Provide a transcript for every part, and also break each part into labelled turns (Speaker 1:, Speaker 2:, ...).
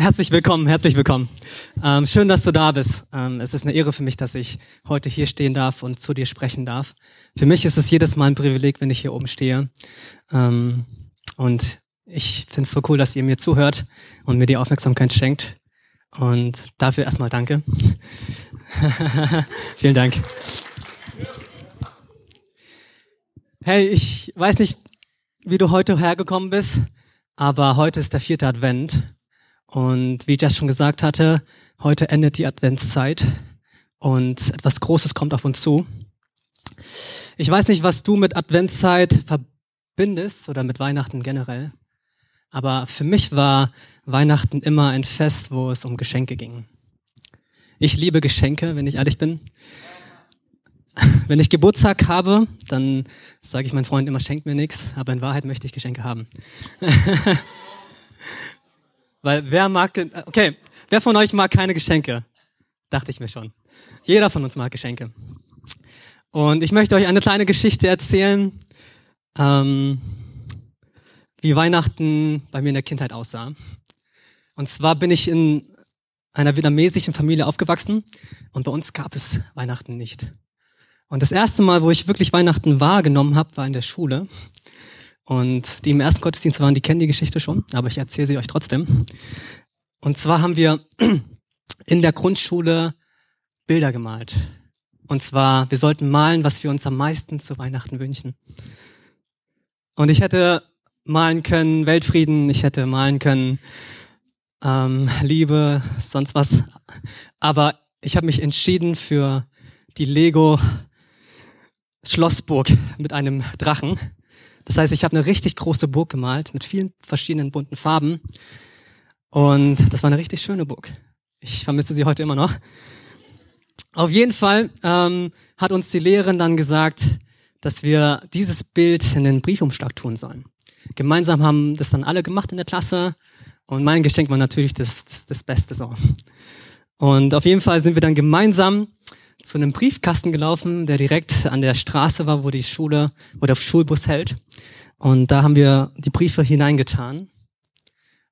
Speaker 1: Herzlich willkommen, herzlich willkommen. Ähm, schön, dass du da bist. Ähm, es ist eine Ehre für mich, dass ich heute hier stehen darf und zu dir sprechen darf. Für mich ist es jedes Mal ein Privileg, wenn ich hier oben stehe. Ähm, und ich finde es so cool, dass ihr mir zuhört und mir die Aufmerksamkeit schenkt. Und dafür erstmal danke. Vielen Dank. Hey, ich weiß nicht, wie du heute hergekommen bist, aber heute ist der vierte Advent. Und wie Jess schon gesagt hatte, heute endet die Adventszeit und etwas Großes kommt auf uns zu. Ich weiß nicht, was du mit Adventszeit verbindest oder mit Weihnachten generell, aber für mich war Weihnachten immer ein Fest, wo es um Geschenke ging. Ich liebe Geschenke, wenn ich ehrlich bin. Wenn ich Geburtstag habe, dann sage ich meinen Freunden immer, schenkt mir nichts, aber in Wahrheit möchte ich Geschenke haben. Weil wer mag, okay, wer von euch mag keine Geschenke? Dachte ich mir schon. Jeder von uns mag Geschenke. Und ich möchte euch eine kleine Geschichte erzählen, ähm, wie Weihnachten bei mir in der Kindheit aussah. Und zwar bin ich in einer vietnamesischen Familie aufgewachsen und bei uns gab es Weihnachten nicht. Und das erste Mal, wo ich wirklich Weihnachten wahrgenommen habe, war in der Schule. Und die im ersten Gottesdienst waren, die kennen die Geschichte schon, aber ich erzähle sie euch trotzdem. Und zwar haben wir in der Grundschule Bilder gemalt. Und zwar, wir sollten malen, was wir uns am meisten zu Weihnachten wünschen. Und ich hätte malen können Weltfrieden, ich hätte malen können ähm, Liebe, sonst was. Aber ich habe mich entschieden für die Lego Schlossburg mit einem Drachen. Das heißt, ich habe eine richtig große Burg gemalt mit vielen verschiedenen bunten Farben. Und das war eine richtig schöne Burg. Ich vermisse sie heute immer noch. Auf jeden Fall ähm, hat uns die Lehrerin dann gesagt, dass wir dieses Bild in den Briefumschlag tun sollen. Gemeinsam haben das dann alle gemacht in der Klasse und mein Geschenk war natürlich das, das, das Beste so. Und auf jeden Fall sind wir dann gemeinsam zu einem Briefkasten gelaufen, der direkt an der Straße war, wo die Schule, wo der Schulbus hält. Und da haben wir die Briefe hineingetan.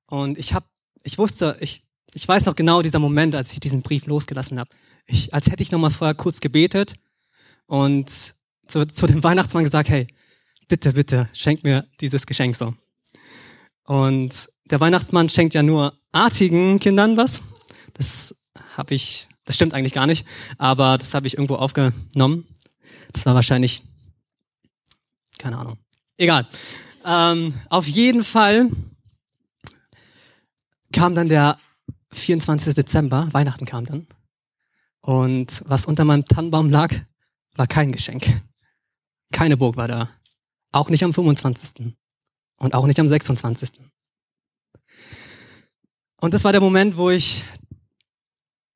Speaker 1: Und ich habe, ich wusste, ich, ich weiß noch genau dieser Moment, als ich diesen Brief losgelassen habe. Ich, als hätte ich noch mal vorher kurz gebetet und zu, zu dem Weihnachtsmann gesagt, hey, bitte, bitte, schenk mir dieses Geschenk so. Und der Weihnachtsmann schenkt ja nur artigen Kindern was. Das habe ich das stimmt eigentlich gar nicht, aber das habe ich irgendwo aufgenommen. Das war wahrscheinlich, keine Ahnung. Egal. Ähm, auf jeden Fall kam dann der 24. Dezember, Weihnachten kam dann. Und was unter meinem Tannenbaum lag, war kein Geschenk. Keine Burg war da. Auch nicht am 25. Und auch nicht am 26. Und das war der Moment, wo ich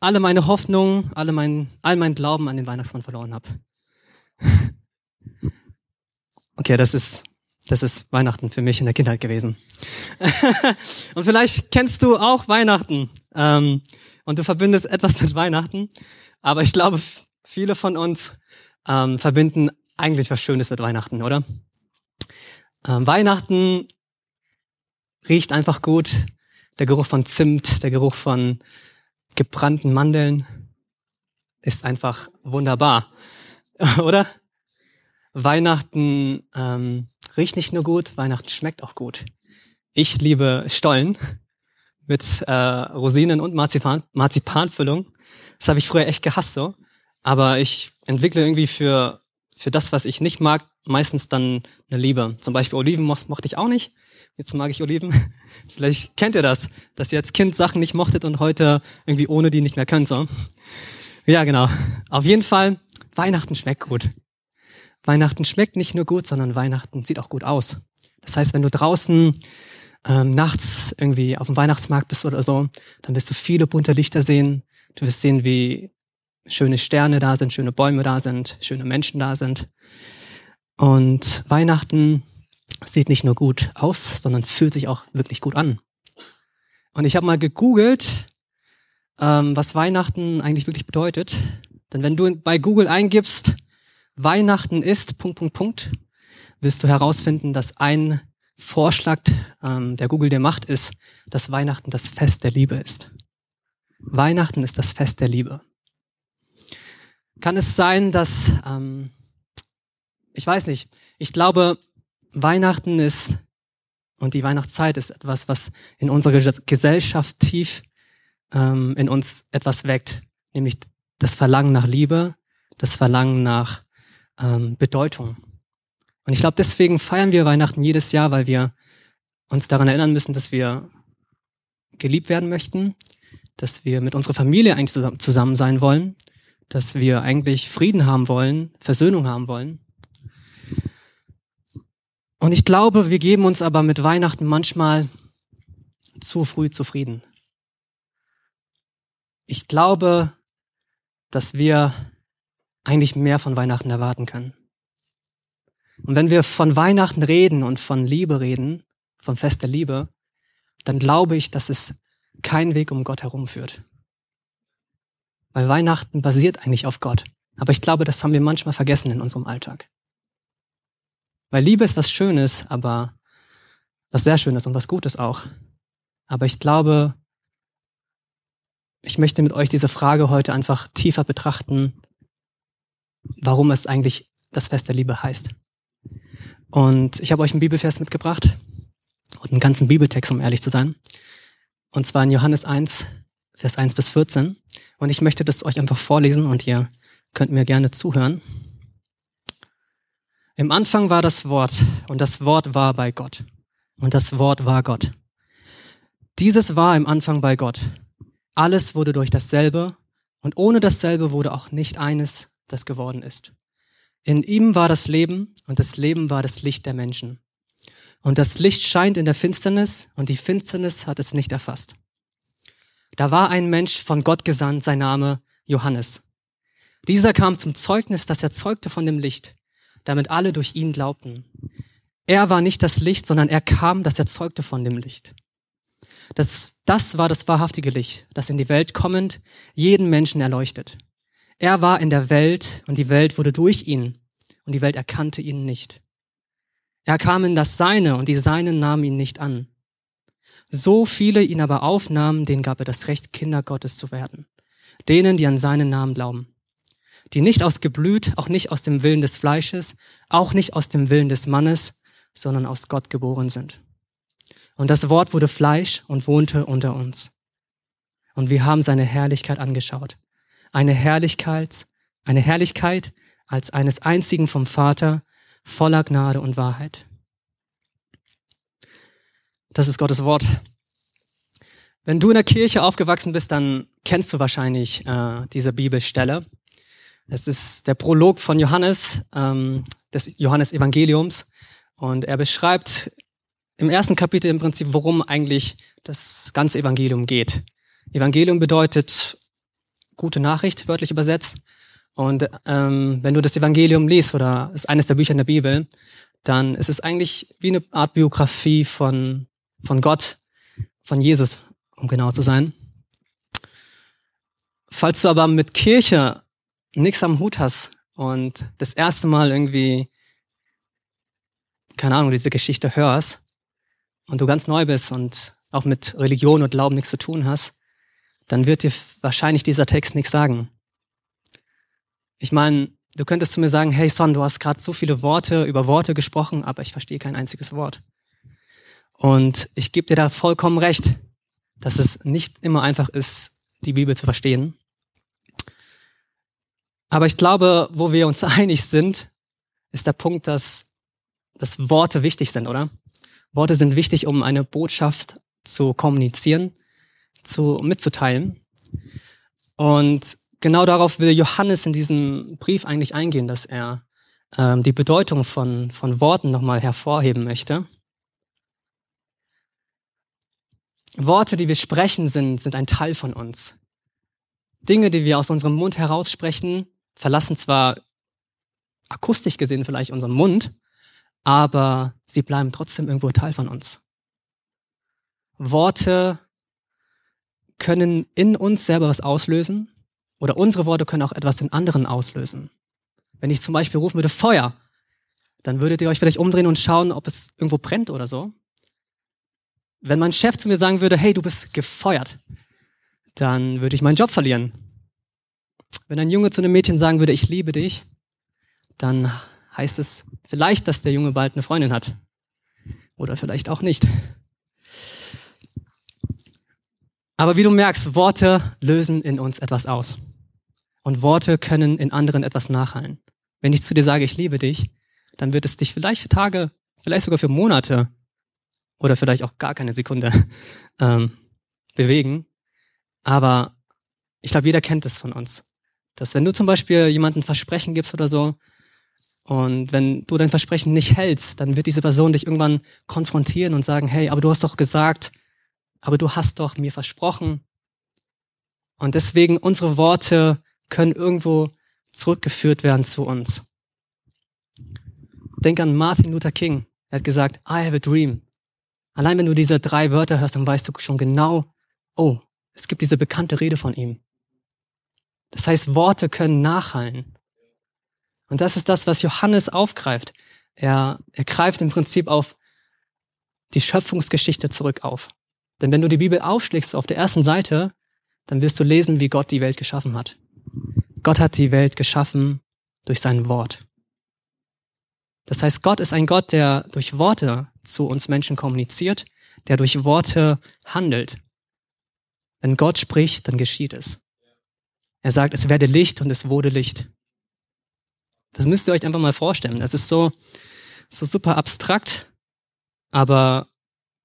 Speaker 1: alle meine Hoffnung, alle mein, all mein Glauben an den Weihnachtsmann verloren habe. Okay, das ist, das ist Weihnachten für mich in der Kindheit gewesen. und vielleicht kennst du auch Weihnachten ähm, und du verbindest etwas mit Weihnachten, aber ich glaube, viele von uns ähm, verbinden eigentlich was Schönes mit Weihnachten, oder? Ähm, Weihnachten riecht einfach gut. Der Geruch von Zimt, der Geruch von gebrannten Mandeln ist einfach wunderbar, oder? Weihnachten ähm, riecht nicht nur gut, Weihnachten schmeckt auch gut. Ich liebe Stollen mit äh, Rosinen und Marzipan, Marzipanfüllung. Das habe ich früher echt gehasst so. Aber ich entwickle irgendwie für, für das, was ich nicht mag, meistens dann eine Liebe. Zum Beispiel Oliven mo mochte ich auch nicht. Jetzt mag ich Oliven. Vielleicht kennt ihr das, dass ihr als Kind Sachen nicht mochtet und heute irgendwie ohne die nicht mehr könnt. So. Ja, genau. Auf jeden Fall, Weihnachten schmeckt gut. Weihnachten schmeckt nicht nur gut, sondern Weihnachten sieht auch gut aus. Das heißt, wenn du draußen ähm, nachts irgendwie auf dem Weihnachtsmarkt bist oder so, dann wirst du viele bunte Lichter sehen. Du wirst sehen, wie schöne Sterne da sind, schöne Bäume da sind, schöne Menschen da sind. Und Weihnachten sieht nicht nur gut aus, sondern fühlt sich auch wirklich gut an. Und ich habe mal gegoogelt, ähm, was Weihnachten eigentlich wirklich bedeutet. Denn wenn du bei Google eingibst, Weihnachten ist, Punkt, Punkt, Punkt, wirst du herausfinden, dass ein Vorschlag, ähm, der Google dir macht, ist, dass Weihnachten das Fest der Liebe ist. Weihnachten ist das Fest der Liebe. Kann es sein, dass, ähm, ich weiß nicht, ich glaube, Weihnachten ist und die Weihnachtszeit ist etwas, was in unserer Gesellschaft tief ähm, in uns etwas weckt, nämlich das Verlangen nach Liebe, das Verlangen nach ähm, Bedeutung. Und ich glaube, deswegen feiern wir Weihnachten jedes Jahr, weil wir uns daran erinnern müssen, dass wir geliebt werden möchten, dass wir mit unserer Familie eigentlich zusammen sein wollen, dass wir eigentlich Frieden haben wollen, Versöhnung haben wollen. Und ich glaube, wir geben uns aber mit Weihnachten manchmal zu früh zufrieden. Ich glaube, dass wir eigentlich mehr von Weihnachten erwarten können. Und wenn wir von Weihnachten reden und von Liebe reden, vom Fest der Liebe, dann glaube ich, dass es keinen Weg um Gott herum führt. Weil Weihnachten basiert eigentlich auf Gott. Aber ich glaube, das haben wir manchmal vergessen in unserem Alltag. Weil Liebe ist was Schönes, aber was sehr Schönes und was Gutes auch. Aber ich glaube, ich möchte mit euch diese Frage heute einfach tiefer betrachten, warum es eigentlich das Fest der Liebe heißt. Und ich habe euch einen Bibelvers mitgebracht und einen ganzen Bibeltext, um ehrlich zu sein. Und zwar in Johannes 1, Vers 1 bis 14. Und ich möchte das euch einfach vorlesen und ihr könnt mir gerne zuhören. Im Anfang war das Wort und das Wort war bei Gott und das Wort war Gott. Dieses war im Anfang bei Gott. Alles wurde durch dasselbe und ohne dasselbe wurde auch nicht eines, das geworden ist. In ihm war das Leben und das Leben war das Licht der Menschen. Und das Licht scheint in der Finsternis und die Finsternis hat es nicht erfasst. Da war ein Mensch von Gott gesandt, sein Name Johannes. Dieser kam zum Zeugnis, das er zeugte von dem Licht, damit alle durch ihn glaubten. Er war nicht das Licht, sondern er kam, das er zeugte von dem Licht. Das, das war das wahrhaftige Licht, das in die Welt kommend jeden Menschen erleuchtet. Er war in der Welt und die Welt wurde durch ihn und die Welt erkannte ihn nicht. Er kam in das Seine und die Seinen nahmen ihn nicht an. So viele ihn aber aufnahmen, denen gab er das Recht, Kinder Gottes zu werden. Denen, die an seinen Namen glauben. Die nicht aus Geblüt, auch nicht aus dem Willen des Fleisches, auch nicht aus dem Willen des Mannes, sondern aus Gott geboren sind. Und das Wort wurde Fleisch und wohnte unter uns. Und wir haben seine Herrlichkeit angeschaut eine Herrlichkeit, eine Herrlichkeit als eines einzigen vom Vater, voller Gnade und Wahrheit. Das ist Gottes Wort. Wenn du in der Kirche aufgewachsen bist, dann kennst du wahrscheinlich äh, diese Bibelstelle. Es ist der Prolog von Johannes, ähm, des Johannes Evangeliums. Und er beschreibt im ersten Kapitel im Prinzip, worum eigentlich das ganze Evangelium geht. Evangelium bedeutet gute Nachricht, wörtlich übersetzt. Und ähm, wenn du das Evangelium liest oder ist eines der Bücher in der Bibel, dann ist es eigentlich wie eine Art Biografie von, von Gott, von Jesus, um genau zu sein. Falls du aber mit Kirche nichts am Hut hast und das erste Mal irgendwie, keine Ahnung, diese Geschichte hörst und du ganz neu bist und auch mit Religion und Glauben nichts zu tun hast, dann wird dir wahrscheinlich dieser Text nichts sagen. Ich meine, du könntest zu mir sagen, hey Son, du hast gerade so viele Worte über Worte gesprochen, aber ich verstehe kein einziges Wort. Und ich gebe dir da vollkommen recht, dass es nicht immer einfach ist, die Bibel zu verstehen. Aber ich glaube, wo wir uns einig sind, ist der Punkt, dass, dass Worte wichtig sind, oder? Worte sind wichtig, um eine Botschaft zu kommunizieren zu, mitzuteilen. Und genau darauf will Johannes in diesem Brief eigentlich eingehen, dass er ähm, die Bedeutung von, von Worten nochmal hervorheben möchte. Worte, die wir sprechen, sind, sind ein Teil von uns. Dinge, die wir aus unserem Mund heraussprechen, verlassen zwar akustisch gesehen vielleicht unseren Mund, aber sie bleiben trotzdem irgendwo Teil von uns. Worte können in uns selber was auslösen oder unsere Worte können auch etwas in anderen auslösen. Wenn ich zum Beispiel rufen würde Feuer, dann würdet ihr euch vielleicht umdrehen und schauen, ob es irgendwo brennt oder so. Wenn mein Chef zu mir sagen würde, hey, du bist gefeuert, dann würde ich meinen Job verlieren. Wenn ein Junge zu einem Mädchen sagen würde, ich liebe dich, dann heißt es vielleicht, dass der Junge bald eine Freundin hat. Oder vielleicht auch nicht. Aber wie du merkst, Worte lösen in uns etwas aus. Und Worte können in anderen etwas nachhallen. Wenn ich zu dir sage, ich liebe dich, dann wird es dich vielleicht für Tage, vielleicht sogar für Monate oder vielleicht auch gar keine Sekunde ähm, bewegen. Aber ich glaube, jeder kennt es von uns. Dass wenn du zum Beispiel jemandem Versprechen gibst oder so, und wenn du dein Versprechen nicht hältst, dann wird diese Person dich irgendwann konfrontieren und sagen, hey, aber du hast doch gesagt, aber du hast doch mir versprochen. Und deswegen unsere Worte können irgendwo zurückgeführt werden zu uns. Denk an Martin Luther King. Er hat gesagt, I have a dream. Allein wenn du diese drei Wörter hörst, dann weißt du schon genau, oh, es gibt diese bekannte Rede von ihm. Das heißt, Worte können nachhallen. Und das ist das, was Johannes aufgreift. Er, er greift im Prinzip auf die Schöpfungsgeschichte zurück auf. Denn wenn du die Bibel aufschlägst auf der ersten Seite, dann wirst du lesen, wie Gott die Welt geschaffen hat. Gott hat die Welt geschaffen durch sein Wort. Das heißt, Gott ist ein Gott, der durch Worte zu uns Menschen kommuniziert, der durch Worte handelt. Wenn Gott spricht, dann geschieht es. Er sagt, es werde Licht und es wurde Licht. Das müsst ihr euch einfach mal vorstellen. Das ist so, so super abstrakt, aber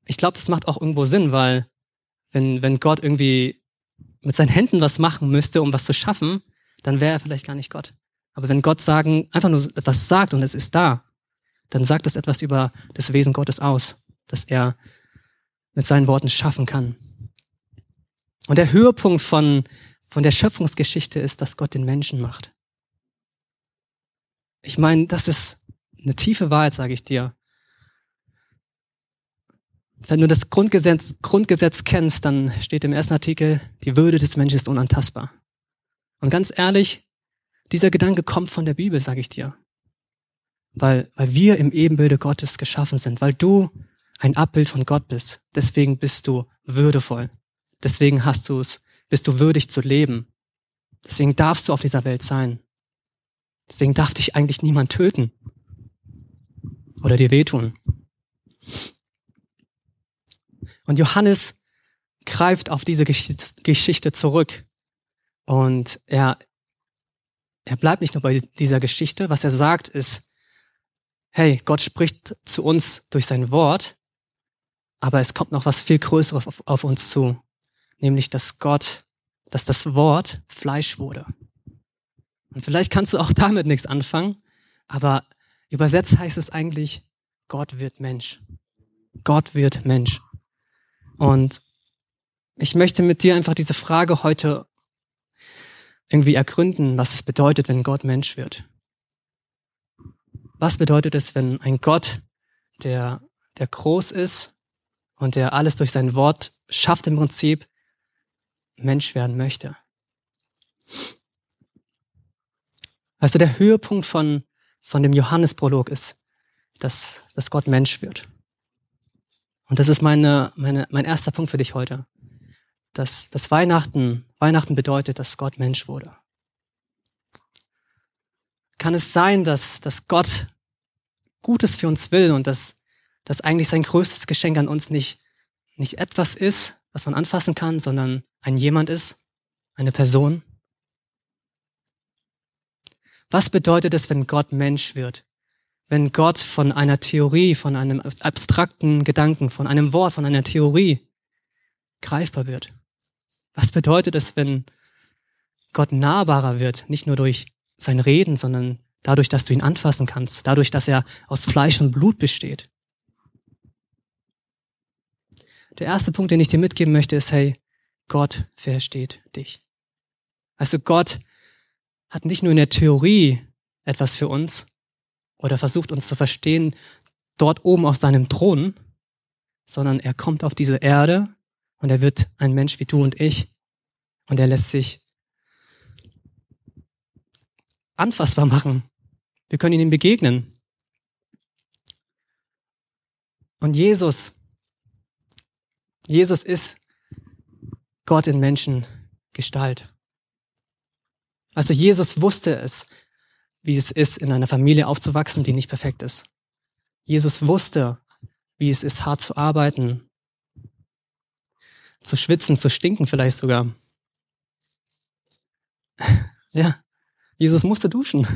Speaker 1: ich glaube, das macht auch irgendwo Sinn, weil wenn, wenn Gott irgendwie mit seinen Händen was machen müsste, um was zu schaffen, dann wäre er vielleicht gar nicht Gott. Aber wenn Gott sagen, einfach nur etwas sagt und es ist da, dann sagt es etwas über das Wesen Gottes aus, dass er mit seinen Worten schaffen kann. Und der Höhepunkt von, von der Schöpfungsgeschichte ist, dass Gott den Menschen macht. Ich meine, das ist eine tiefe Wahrheit, sage ich dir. Wenn du das Grundgesetz, Grundgesetz kennst, dann steht im ersten Artikel, die Würde des Menschen ist unantastbar. Und ganz ehrlich, dieser Gedanke kommt von der Bibel, sage ich dir. Weil, weil wir im Ebenbilde Gottes geschaffen sind, weil du ein Abbild von Gott bist. Deswegen bist du würdevoll. Deswegen hast du es, bist du würdig zu leben. Deswegen darfst du auf dieser Welt sein. Deswegen darf dich eigentlich niemand töten oder dir wehtun. Und Johannes greift auf diese Geschichte zurück. Und er, er bleibt nicht nur bei dieser Geschichte. Was er sagt ist, hey, Gott spricht zu uns durch sein Wort, aber es kommt noch was viel Größeres auf, auf uns zu. Nämlich, dass Gott, dass das Wort Fleisch wurde. Und vielleicht kannst du auch damit nichts anfangen, aber übersetzt heißt es eigentlich, Gott wird Mensch. Gott wird Mensch. Und ich möchte mit dir einfach diese Frage heute irgendwie ergründen, was es bedeutet, wenn Gott Mensch wird. Was bedeutet es, wenn ein Gott, der, der groß ist und der alles durch sein Wort schafft im Prinzip, Mensch werden möchte? Also der Höhepunkt von, von dem Johannesprolog ist, dass, dass Gott Mensch wird. Und das ist meine, meine, mein erster Punkt für dich heute. Dass, dass Weihnachten, Weihnachten bedeutet, dass Gott Mensch wurde. Kann es sein, dass, dass Gott Gutes für uns will und dass, dass eigentlich sein größtes Geschenk an uns nicht, nicht etwas ist, was man anfassen kann, sondern ein jemand ist, eine Person? Was bedeutet es, wenn Gott Mensch wird? wenn Gott von einer Theorie, von einem abstrakten Gedanken, von einem Wort, von einer Theorie greifbar wird? Was bedeutet es, wenn Gott nahbarer wird, nicht nur durch sein Reden, sondern dadurch, dass du ihn anfassen kannst, dadurch, dass er aus Fleisch und Blut besteht? Der erste Punkt, den ich dir mitgeben möchte, ist, hey, Gott versteht dich. Also Gott hat nicht nur in der Theorie etwas für uns, oder versucht uns zu verstehen dort oben auf seinem Thron, sondern er kommt auf diese Erde und er wird ein Mensch wie du und ich und er lässt sich anfassbar machen. Wir können ihm begegnen. Und Jesus, Jesus ist Gott in Menschengestalt. Also Jesus wusste es, wie es ist, in einer Familie aufzuwachsen, die nicht perfekt ist. Jesus wusste, wie es ist, hart zu arbeiten, zu schwitzen, zu stinken vielleicht sogar. ja, Jesus musste duschen.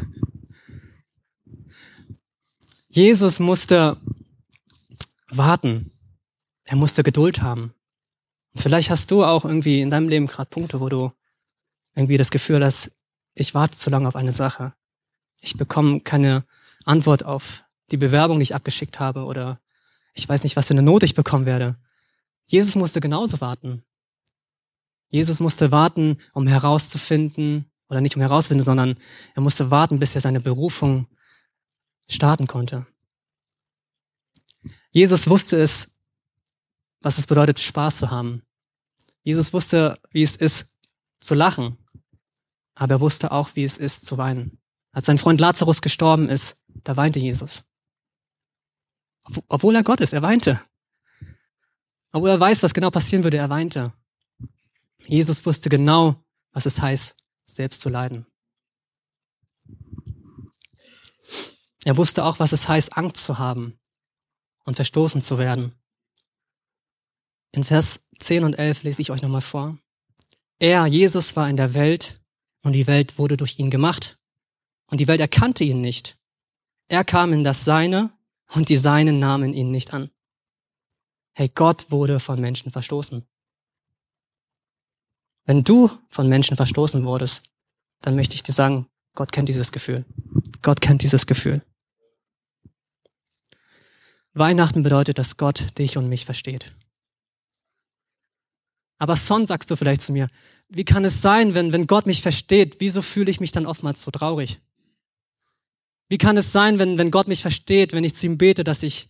Speaker 1: Jesus musste warten. Er musste Geduld haben. Und vielleicht hast du auch irgendwie in deinem Leben gerade Punkte, wo du irgendwie das Gefühl hast, ich warte zu lange auf eine Sache. Ich bekomme keine Antwort auf die Bewerbung, die ich abgeschickt habe oder ich weiß nicht, was für eine Note ich bekommen werde. Jesus musste genauso warten. Jesus musste warten, um herauszufinden, oder nicht um herauszufinden, sondern er musste warten, bis er seine Berufung starten konnte. Jesus wusste es, was es bedeutet, Spaß zu haben. Jesus wusste, wie es ist, zu lachen. Aber er wusste auch, wie es ist, zu weinen. Als sein Freund Lazarus gestorben ist, da weinte Jesus. Obwohl er Gott ist, er weinte. Obwohl er weiß, was genau passieren würde, er weinte. Jesus wusste genau, was es heißt, selbst zu leiden. Er wusste auch, was es heißt, Angst zu haben und verstoßen zu werden. In Vers 10 und 11 lese ich euch nochmal vor. Er, Jesus, war in der Welt und die Welt wurde durch ihn gemacht und die Welt erkannte ihn nicht. Er kam in das Seine und die Seinen nahmen ihn nicht an. Hey, Gott wurde von Menschen verstoßen. Wenn du von Menschen verstoßen wurdest, dann möchte ich dir sagen, Gott kennt dieses Gefühl. Gott kennt dieses Gefühl. Weihnachten bedeutet, dass Gott dich und mich versteht. Aber Son sagst du vielleicht zu mir, wie kann es sein, wenn, wenn Gott mich versteht, wieso fühle ich mich dann oftmals so traurig? Wie kann es sein, wenn, wenn Gott mich versteht, wenn ich zu ihm bete, dass ich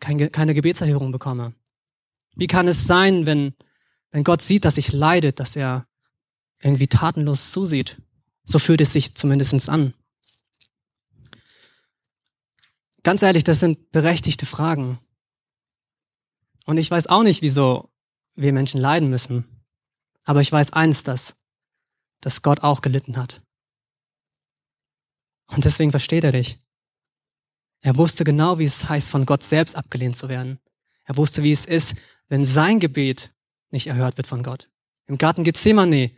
Speaker 1: keine, keine Gebetserhörung bekomme? Wie kann es sein, wenn, wenn Gott sieht, dass ich leide, dass er irgendwie tatenlos zusieht? So fühlt es sich zumindest an. Ganz ehrlich, das sind berechtigte Fragen. Und ich weiß auch nicht, wieso wir Menschen leiden müssen. Aber ich weiß eins, dass, dass Gott auch gelitten hat. Und deswegen versteht er dich. Er wusste genau, wie es heißt, von Gott selbst abgelehnt zu werden. Er wusste, wie es ist, wenn sein Gebet nicht erhört wird von Gott. Im Garten Gethsemane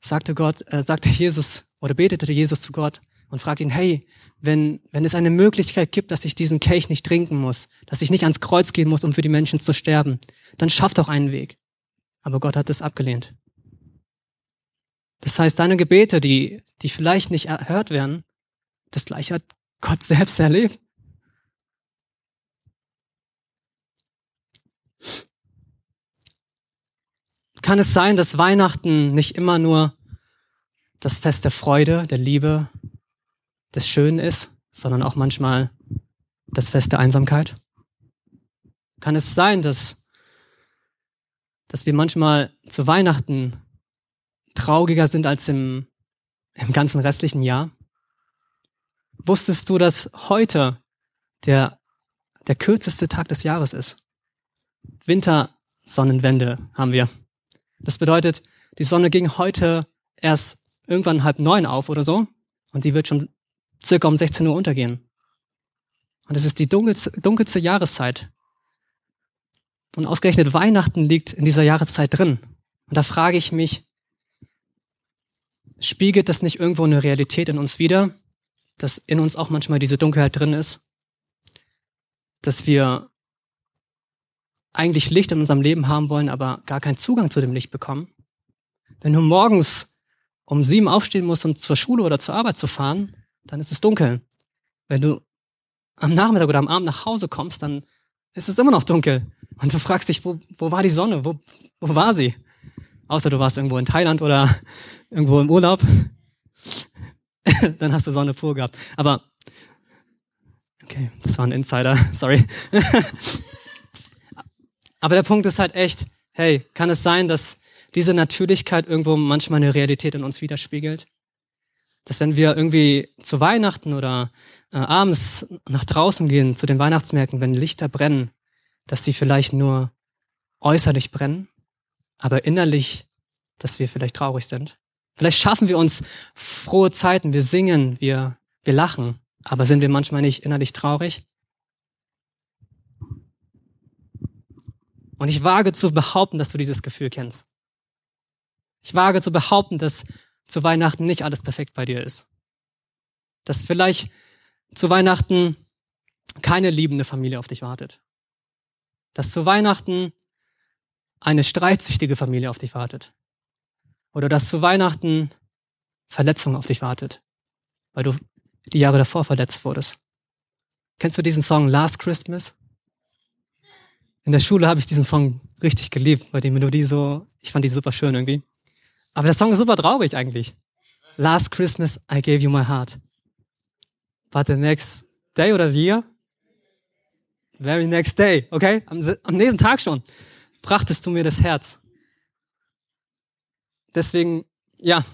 Speaker 1: sagte Gott, äh, sagte Jesus oder betete Jesus zu Gott und fragte ihn, hey, wenn, wenn es eine Möglichkeit gibt, dass ich diesen Kelch nicht trinken muss, dass ich nicht ans Kreuz gehen muss, um für die Menschen zu sterben, dann schaff doch einen Weg. Aber Gott hat es abgelehnt. Das heißt, deine Gebete, die, die vielleicht nicht erhört werden, das gleiche hat Gott selbst erlebt. Kann es sein, dass Weihnachten nicht immer nur das Fest der Freude, der Liebe, des Schönen ist, sondern auch manchmal das Fest der Einsamkeit? Kann es sein, dass, dass wir manchmal zu Weihnachten trauriger sind als im, im ganzen restlichen Jahr? Wusstest du, dass heute der, der kürzeste Tag des Jahres ist? Wintersonnenwende haben wir. Das bedeutet, die Sonne ging heute erst irgendwann halb neun auf oder so und die wird schon circa um 16 Uhr untergehen. Und es ist die dunkelste, dunkelste Jahreszeit. Und ausgerechnet Weihnachten liegt in dieser Jahreszeit drin. Und da frage ich mich, spiegelt das nicht irgendwo eine Realität in uns wider, dass in uns auch manchmal diese Dunkelheit drin ist? Dass wir eigentlich Licht in unserem Leben haben wollen, aber gar keinen Zugang zu dem Licht bekommen? Wenn du morgens um sieben aufstehen musst, um zur Schule oder zur Arbeit zu fahren, dann ist es dunkel. Wenn du am Nachmittag oder am Abend nach Hause kommst, dann ist es immer noch dunkel. Und du fragst dich, wo, wo war die Sonne? Wo, wo war sie? Außer du warst irgendwo in Thailand oder irgendwo im Urlaub. dann hast du Sonne pur gehabt. Aber, okay, das war ein Insider, sorry. Aber der Punkt ist halt echt, hey, kann es sein, dass diese Natürlichkeit irgendwo manchmal eine Realität in uns widerspiegelt? Dass wenn wir irgendwie zu Weihnachten oder äh, abends nach draußen gehen, zu den Weihnachtsmärkten, wenn Lichter brennen, dass sie vielleicht nur äußerlich brennen, aber innerlich, dass wir vielleicht traurig sind. Vielleicht schaffen wir uns frohe Zeiten, wir singen, wir, wir lachen, aber sind wir manchmal nicht innerlich traurig? Und ich wage zu behaupten, dass du dieses Gefühl kennst. Ich wage zu behaupten, dass zu Weihnachten nicht alles perfekt bei dir ist. Dass vielleicht zu Weihnachten keine liebende Familie auf dich wartet. Dass zu Weihnachten eine streitsüchtige Familie auf dich wartet. Oder dass zu Weihnachten Verletzung auf dich wartet, weil du die Jahre davor verletzt wurdest. Kennst du diesen Song Last Christmas? In der Schule habe ich diesen Song richtig geliebt, weil die Melodie so, ich fand die super schön irgendwie. Aber der Song ist super traurig eigentlich. Last Christmas I gave you my heart. But the next day oder year? Very next day, okay? Am, am nächsten Tag schon brachtest du mir das Herz. Deswegen, ja.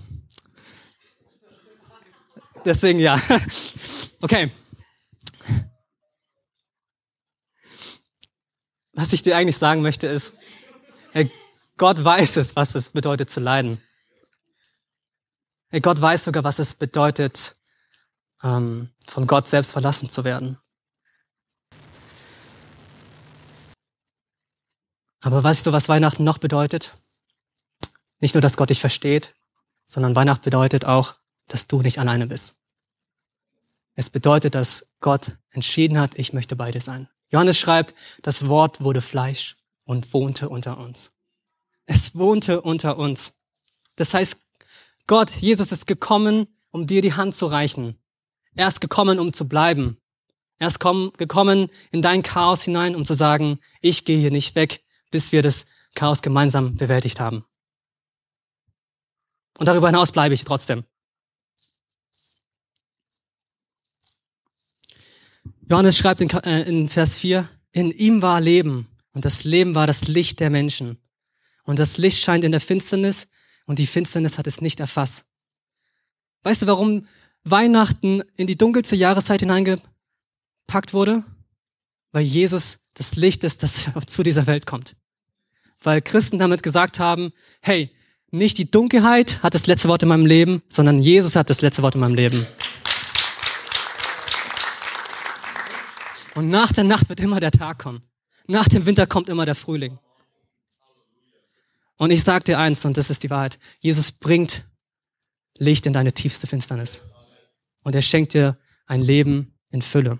Speaker 1: Deswegen, ja. Okay. Was ich dir eigentlich sagen möchte ist, Gott weiß es, was es bedeutet zu leiden. Gott weiß sogar, was es bedeutet, ähm, von Gott selbst verlassen zu werden. Aber weißt du, was Weihnachten noch bedeutet? Nicht nur, dass Gott dich versteht, sondern Weihnachten bedeutet auch, dass du nicht alleine bist. Es bedeutet, dass Gott entschieden hat, ich möchte bei dir sein. Johannes schreibt, das Wort wurde Fleisch und wohnte unter uns. Es wohnte unter uns. Das heißt, Gott, Jesus ist gekommen, um dir die Hand zu reichen. Er ist gekommen, um zu bleiben. Er ist gekommen in dein Chaos hinein, um zu sagen, ich gehe hier nicht weg, bis wir das Chaos gemeinsam bewältigt haben. Und darüber hinaus bleibe ich trotzdem. Johannes schreibt in, äh, in Vers 4, in ihm war Leben und das Leben war das Licht der Menschen. Und das Licht scheint in der Finsternis und die Finsternis hat es nicht erfasst. Weißt du, warum Weihnachten in die dunkelste Jahreszeit hineingepackt wurde? Weil Jesus das Licht ist, das zu dieser Welt kommt weil Christen damit gesagt haben, hey, nicht die Dunkelheit hat das letzte Wort in meinem Leben, sondern Jesus hat das letzte Wort in meinem Leben. Und nach der Nacht wird immer der Tag kommen. Nach dem Winter kommt immer der Frühling. Und ich sage dir eins, und das ist die Wahrheit. Jesus bringt Licht in deine tiefste Finsternis. Und er schenkt dir ein Leben in Fülle.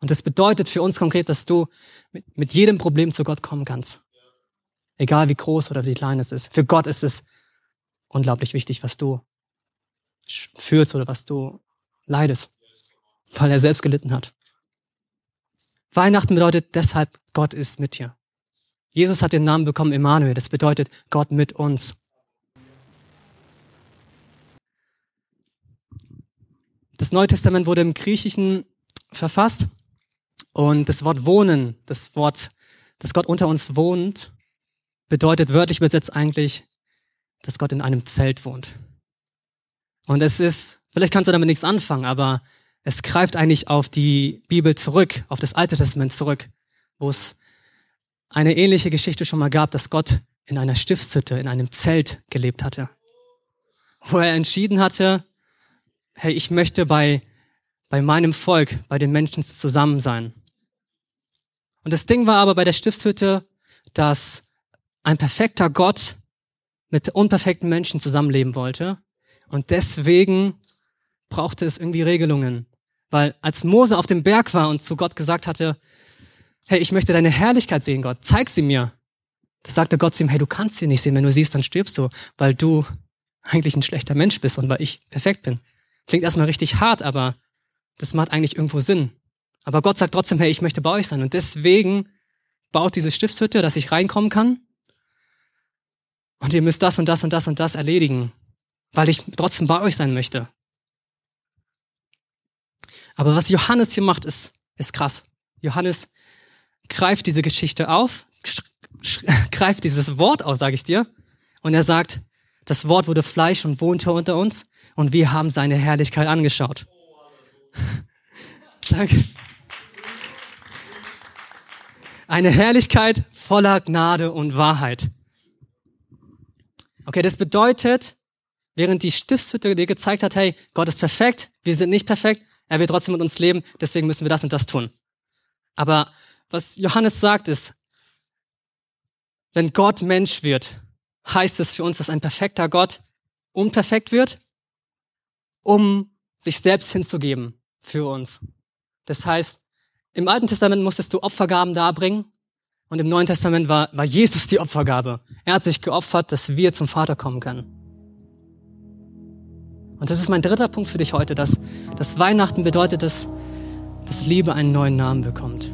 Speaker 1: Und das bedeutet für uns konkret, dass du mit, mit jedem Problem zu Gott kommen kannst. Egal wie groß oder wie klein es ist. Für Gott ist es unglaublich wichtig, was du fühlst oder was du leidest, weil er selbst gelitten hat. Weihnachten bedeutet deshalb, Gott ist mit dir. Jesus hat den Namen bekommen Emmanuel, das bedeutet Gott mit uns. Das Neue Testament wurde im Griechischen verfasst und das Wort wohnen, das Wort, dass Gott unter uns wohnt, bedeutet wörtlich übersetzt eigentlich, dass Gott in einem Zelt wohnt. Und es ist, vielleicht kannst du damit nichts anfangen, aber es greift eigentlich auf die Bibel zurück, auf das Alte Testament zurück, wo es eine ähnliche Geschichte schon mal gab, dass Gott in einer Stiftshütte, in einem Zelt gelebt hatte. Wo er entschieden hatte, hey, ich möchte bei, bei meinem Volk, bei den Menschen zusammen sein. Und das Ding war aber bei der Stiftshütte, dass ein perfekter Gott mit unperfekten Menschen zusammenleben wollte. Und deswegen brauchte es irgendwie Regelungen. Weil als Mose auf dem Berg war und zu Gott gesagt hatte, hey, ich möchte deine Herrlichkeit sehen, Gott, zeig sie mir. Da sagte Gott zu ihm, hey, du kannst sie nicht sehen, wenn du siehst, dann stirbst du, weil du eigentlich ein schlechter Mensch bist und weil ich perfekt bin. Klingt erstmal richtig hart, aber das macht eigentlich irgendwo Sinn. Aber Gott sagt trotzdem, hey, ich möchte bei euch sein. Und deswegen baut diese Stiftshütte, dass ich reinkommen kann und ihr müsst das und das und das und das erledigen, weil ich trotzdem bei euch sein möchte. Aber was Johannes hier macht, ist, ist krass. Johannes greift diese Geschichte auf, greift dieses Wort aus, sage ich dir, und er sagt, Das Wort wurde Fleisch und wohnte unter uns und wir haben seine Herrlichkeit angeschaut. Danke. Eine Herrlichkeit voller Gnade und Wahrheit. Okay, das bedeutet, während die Stiftshütte dir gezeigt hat, hey, Gott ist perfekt, wir sind nicht perfekt, er will trotzdem mit uns leben, deswegen müssen wir das und das tun. Aber was Johannes sagt ist, wenn Gott Mensch wird, heißt es für uns, dass ein perfekter Gott unperfekt wird, um sich selbst hinzugeben für uns. Das heißt, im Alten Testament musstest du Opfergaben darbringen und im Neuen Testament war, war Jesus die Opfergabe. Er hat sich geopfert, dass wir zum Vater kommen können. Und das ist mein dritter Punkt für dich heute, dass, dass Weihnachten bedeutet, dass, dass Liebe einen neuen Namen bekommt.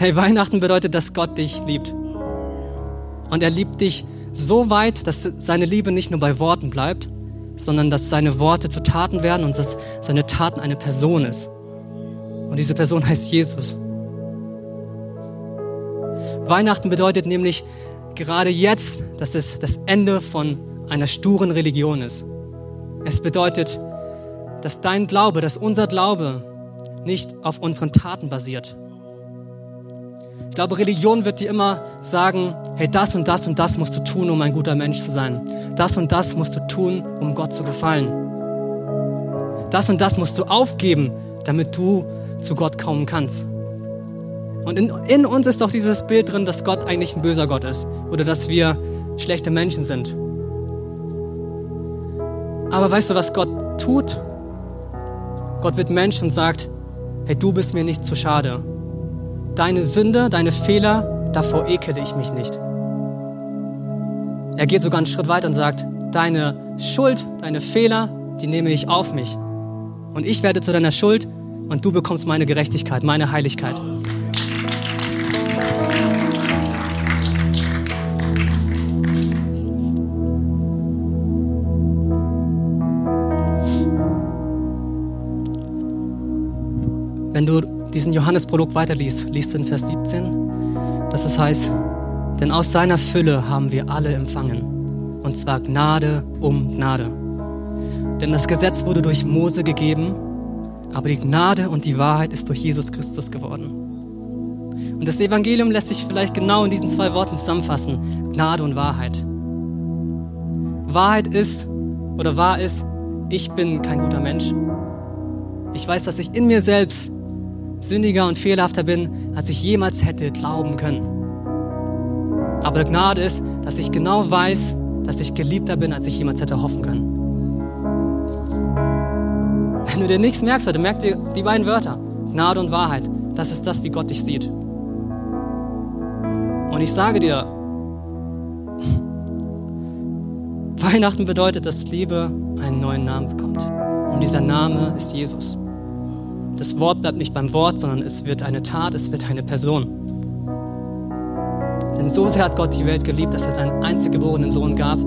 Speaker 1: Hey, Weihnachten bedeutet, dass Gott dich liebt. Und er liebt dich so weit, dass seine Liebe nicht nur bei Worten bleibt, sondern dass seine Worte zu Taten werden und dass seine Taten eine Person ist. Und diese Person heißt Jesus. Weihnachten bedeutet nämlich gerade jetzt, dass es das Ende von einer sturen Religion ist. Es bedeutet, dass dein Glaube, dass unser Glaube nicht auf unseren Taten basiert. Ich glaube, Religion wird dir immer sagen, hey, das und das und das musst du tun, um ein guter Mensch zu sein. Das und das musst du tun, um Gott zu gefallen. Das und das musst du aufgeben, damit du zu Gott kommen kannst. Und in, in uns ist doch dieses Bild drin, dass Gott eigentlich ein böser Gott ist oder dass wir schlechte Menschen sind. Aber weißt du, was Gott tut? Gott wird Mensch und sagt, hey, du bist mir nicht zu schade. Deine Sünde, deine Fehler, davor ekele ich mich nicht. Er geht sogar einen Schritt weiter und sagt, deine Schuld, deine Fehler, die nehme ich auf mich. Und ich werde zu deiner Schuld und du bekommst meine Gerechtigkeit, meine Heiligkeit. Diesen Johannesprolog weiterliest, liest du in Vers 17, dass es heißt, denn aus seiner Fülle haben wir alle empfangen, und zwar Gnade um Gnade. Denn das Gesetz wurde durch Mose gegeben, aber die Gnade und die Wahrheit ist durch Jesus Christus geworden. Und das Evangelium lässt sich vielleicht genau in diesen zwei Worten zusammenfassen. Gnade und Wahrheit. Wahrheit ist oder wahr ist, ich bin kein guter Mensch. Ich weiß, dass ich in mir selbst sündiger und fehlerhafter bin, als ich jemals hätte glauben können. Aber Gnade ist, dass ich genau weiß, dass ich geliebter bin, als ich jemals hätte hoffen können. Wenn du dir nichts merkst heute, merk dir die beiden Wörter. Gnade und Wahrheit. Das ist das, wie Gott dich sieht. Und ich sage dir, Weihnachten bedeutet, dass Liebe einen neuen Namen bekommt. Und dieser Name ist Jesus. Das Wort bleibt nicht beim Wort, sondern es wird eine Tat, es wird eine Person. Denn so sehr hat Gott die Welt geliebt, dass er seinen einziggeborenen Sohn gab,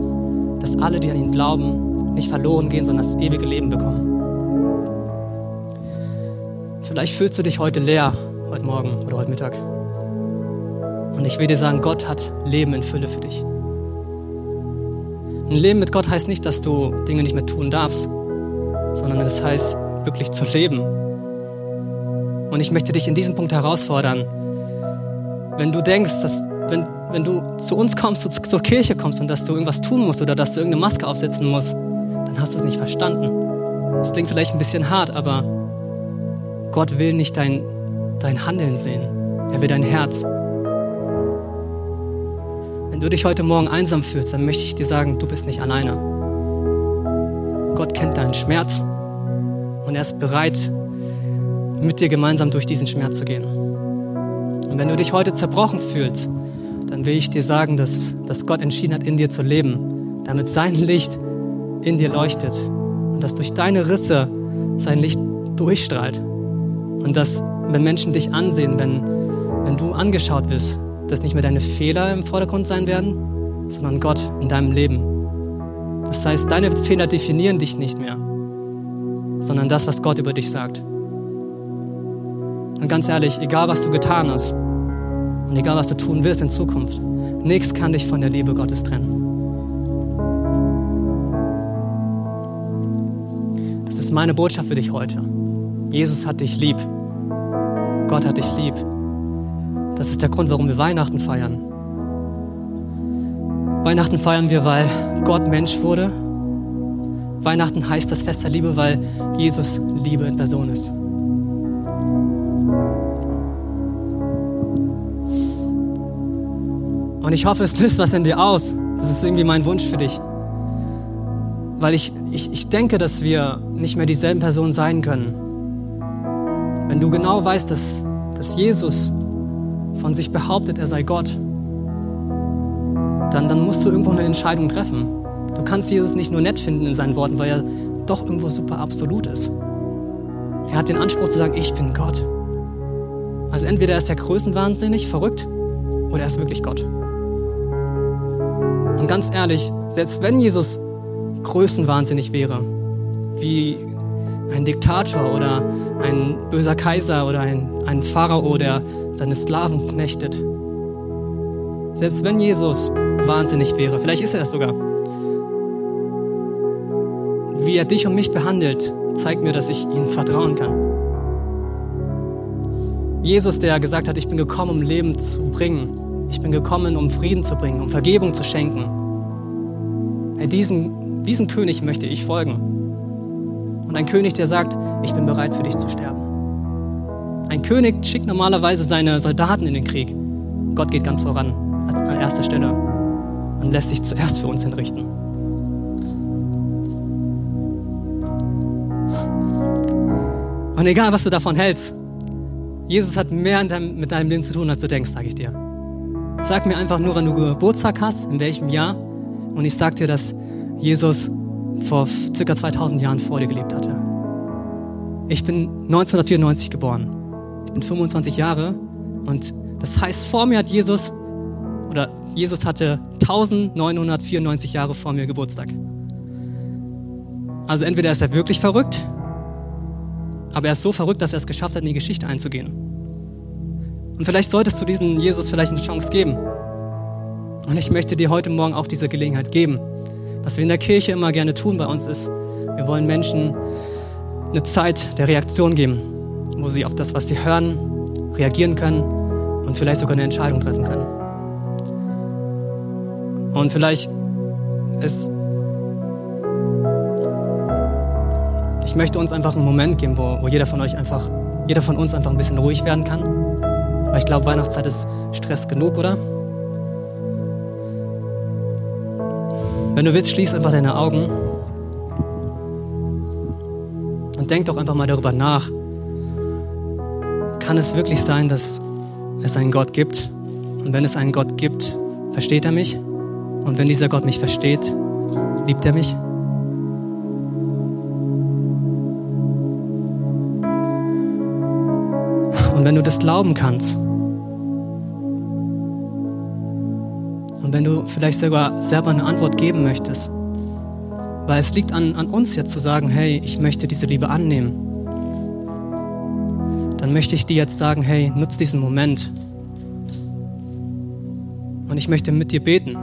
Speaker 1: dass alle, die an ihn glauben, nicht verloren gehen, sondern das ewige Leben bekommen. Vielleicht fühlst du dich heute leer, heute Morgen oder heute Mittag. Und ich will dir sagen, Gott hat Leben in Fülle für dich. Ein Leben mit Gott heißt nicht, dass du Dinge nicht mehr tun darfst, sondern es heißt, wirklich zu leben und ich möchte dich in diesem Punkt herausfordern. Wenn du denkst, dass wenn, wenn du zu uns kommst, zu, zur Kirche kommst und dass du irgendwas tun musst oder dass du irgendeine Maske aufsetzen musst, dann hast du es nicht verstanden. Das klingt vielleicht ein bisschen hart, aber Gott will nicht dein, dein Handeln sehen. Er will dein Herz. Wenn du dich heute Morgen einsam fühlst, dann möchte ich dir sagen, du bist nicht alleine. Gott kennt deinen Schmerz und er ist bereit, mit dir gemeinsam durch diesen Schmerz zu gehen. Und wenn du dich heute zerbrochen fühlst, dann will ich dir sagen, dass, dass Gott entschieden hat, in dir zu leben, damit sein Licht in dir leuchtet und dass durch deine Risse sein Licht durchstrahlt. Und dass, wenn Menschen dich ansehen, wenn, wenn du angeschaut wirst, dass nicht mehr deine Fehler im Vordergrund sein werden, sondern Gott in deinem Leben. Das heißt, deine Fehler definieren dich nicht mehr, sondern das, was Gott über dich sagt. Und ganz ehrlich, egal was du getan hast und egal was du tun wirst in Zukunft, nichts kann dich von der Liebe Gottes trennen. Das ist meine Botschaft für dich heute. Jesus hat dich lieb. Gott hat dich lieb. Das ist der Grund, warum wir Weihnachten feiern. Weihnachten feiern wir, weil Gott Mensch wurde. Weihnachten heißt das Fest der Liebe, weil Jesus Liebe in Person ist. Und ich hoffe, es löst was in dir aus. Das ist irgendwie mein Wunsch für dich. Weil ich, ich, ich denke, dass wir nicht mehr dieselben Personen sein können. Wenn du genau weißt, dass, dass Jesus von sich behauptet, er sei Gott, dann, dann musst du irgendwo eine Entscheidung treffen. Du kannst Jesus nicht nur nett finden in seinen Worten, weil er doch irgendwo super absolut ist. Er hat den Anspruch zu sagen, ich bin Gott. Also entweder ist er größenwahnsinnig, verrückt, oder er ist wirklich Gott. Und ganz ehrlich, selbst wenn Jesus größenwahnsinnig wäre, wie ein Diktator oder ein böser Kaiser oder ein, ein Pharao, der seine Sklaven knechtet, selbst wenn Jesus wahnsinnig wäre, vielleicht ist er das sogar, wie er dich und mich behandelt, zeigt mir, dass ich ihm vertrauen kann. Jesus, der gesagt hat, ich bin gekommen, um Leben zu bringen, ich bin gekommen, um Frieden zu bringen, um Vergebung zu schenken. Hey, diesen, diesen König möchte ich folgen. Und ein König, der sagt, ich bin bereit für dich zu sterben. Ein König schickt normalerweise seine Soldaten in den Krieg. Gott geht ganz voran, an erster Stelle und lässt sich zuerst für uns hinrichten. Und egal, was du davon hältst, Jesus hat mehr mit deinem Leben zu tun, als du denkst, sage ich dir. Sag mir einfach nur, wann du Geburtstag hast, in welchem Jahr. Und ich sag dir, dass Jesus vor circa 2000 Jahren vor dir gelebt hatte. Ich bin 1994 geboren. Ich bin 25 Jahre und das heißt, vor mir hat Jesus oder Jesus hatte 1994 Jahre vor mir Geburtstag. Also entweder ist er wirklich verrückt, aber er ist so verrückt, dass er es geschafft hat, in die Geschichte einzugehen. Und vielleicht solltest du diesen Jesus vielleicht eine Chance geben. Und ich möchte dir heute Morgen auch diese Gelegenheit geben. Was wir in der Kirche immer gerne tun bei uns ist, wir wollen Menschen eine Zeit der Reaktion geben, wo sie auf das, was sie hören, reagieren können und vielleicht sogar eine Entscheidung treffen können. Und vielleicht ist ich möchte uns einfach einen Moment geben, wo, wo jeder von euch einfach, jeder von uns einfach ein bisschen ruhig werden kann weil ich glaube, Weihnachtszeit ist Stress genug, oder? Wenn du willst, schließ einfach deine Augen und denk doch einfach mal darüber nach. Kann es wirklich sein, dass es einen Gott gibt? Und wenn es einen Gott gibt, versteht er mich? Und wenn dieser Gott mich versteht, liebt er mich? Und wenn du das glauben kannst, und wenn du vielleicht sogar selber eine Antwort geben möchtest, weil es liegt an, an uns jetzt zu sagen, hey, ich möchte diese Liebe annehmen, dann möchte ich dir jetzt sagen, hey, nutz diesen Moment. Und ich möchte mit dir beten.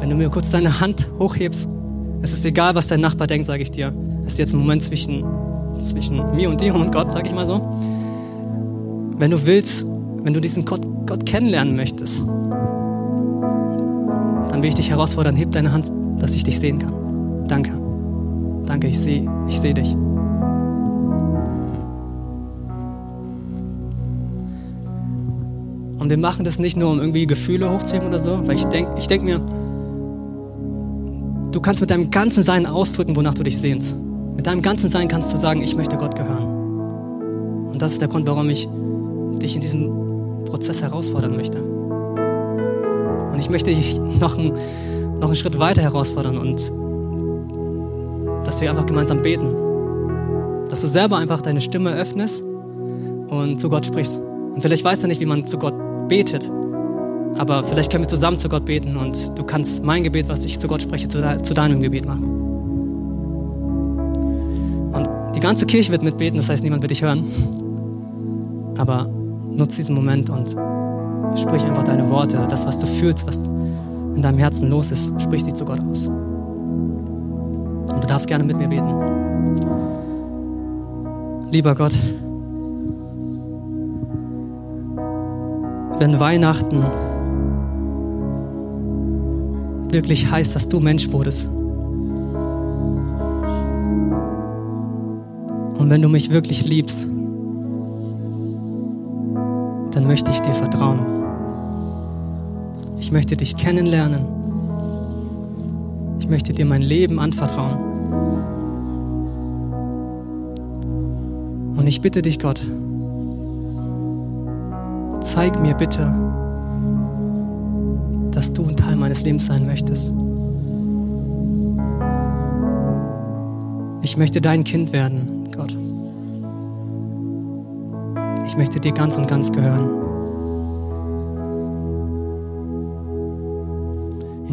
Speaker 1: Wenn du mir kurz deine Hand hochhebst, es ist egal, was dein Nachbar denkt, sage ich dir. Es ist jetzt ein Moment zwischen, zwischen mir und dir und Gott, sage ich mal so. Wenn du willst, wenn du diesen Gott, Gott kennenlernen möchtest, will ich dich herausfordern, heb deine Hand, dass ich dich sehen kann. Danke. Danke, ich sehe ich seh dich. Und wir machen das nicht nur, um irgendwie Gefühle hochzuheben oder so, weil ich denke ich denk mir, du kannst mit deinem ganzen Sein ausdrücken, wonach du dich sehnst. Mit deinem ganzen Sein kannst du sagen, ich möchte Gott gehören. Und das ist der Grund, warum ich dich in diesem Prozess herausfordern möchte. Und ich möchte dich noch, ein, noch einen Schritt weiter herausfordern und dass wir einfach gemeinsam beten. Dass du selber einfach deine Stimme öffnest und zu Gott sprichst. Und vielleicht weißt du nicht, wie man zu Gott betet, aber vielleicht können wir zusammen zu Gott beten und du kannst mein Gebet, was ich zu Gott spreche, zu, de zu deinem Gebet machen. Und die ganze Kirche wird mitbeten, das heißt, niemand wird dich hören. Aber nutz diesen Moment und sprich einfach deine Worte, das, was du fühlst, was in deinem Herzen los ist, sprich sie zu Gott aus. Und du darfst gerne mit mir beten. Lieber Gott, wenn Weihnachten wirklich heißt, dass du Mensch wurdest, und wenn du mich wirklich liebst, dann möchte ich dir vertrauen. Ich möchte dich kennenlernen. Ich möchte dir mein Leben anvertrauen. Und ich bitte dich, Gott, zeig mir bitte, dass du ein Teil meines Lebens sein möchtest. Ich möchte dein Kind werden, Gott. Ich möchte dir ganz und ganz gehören.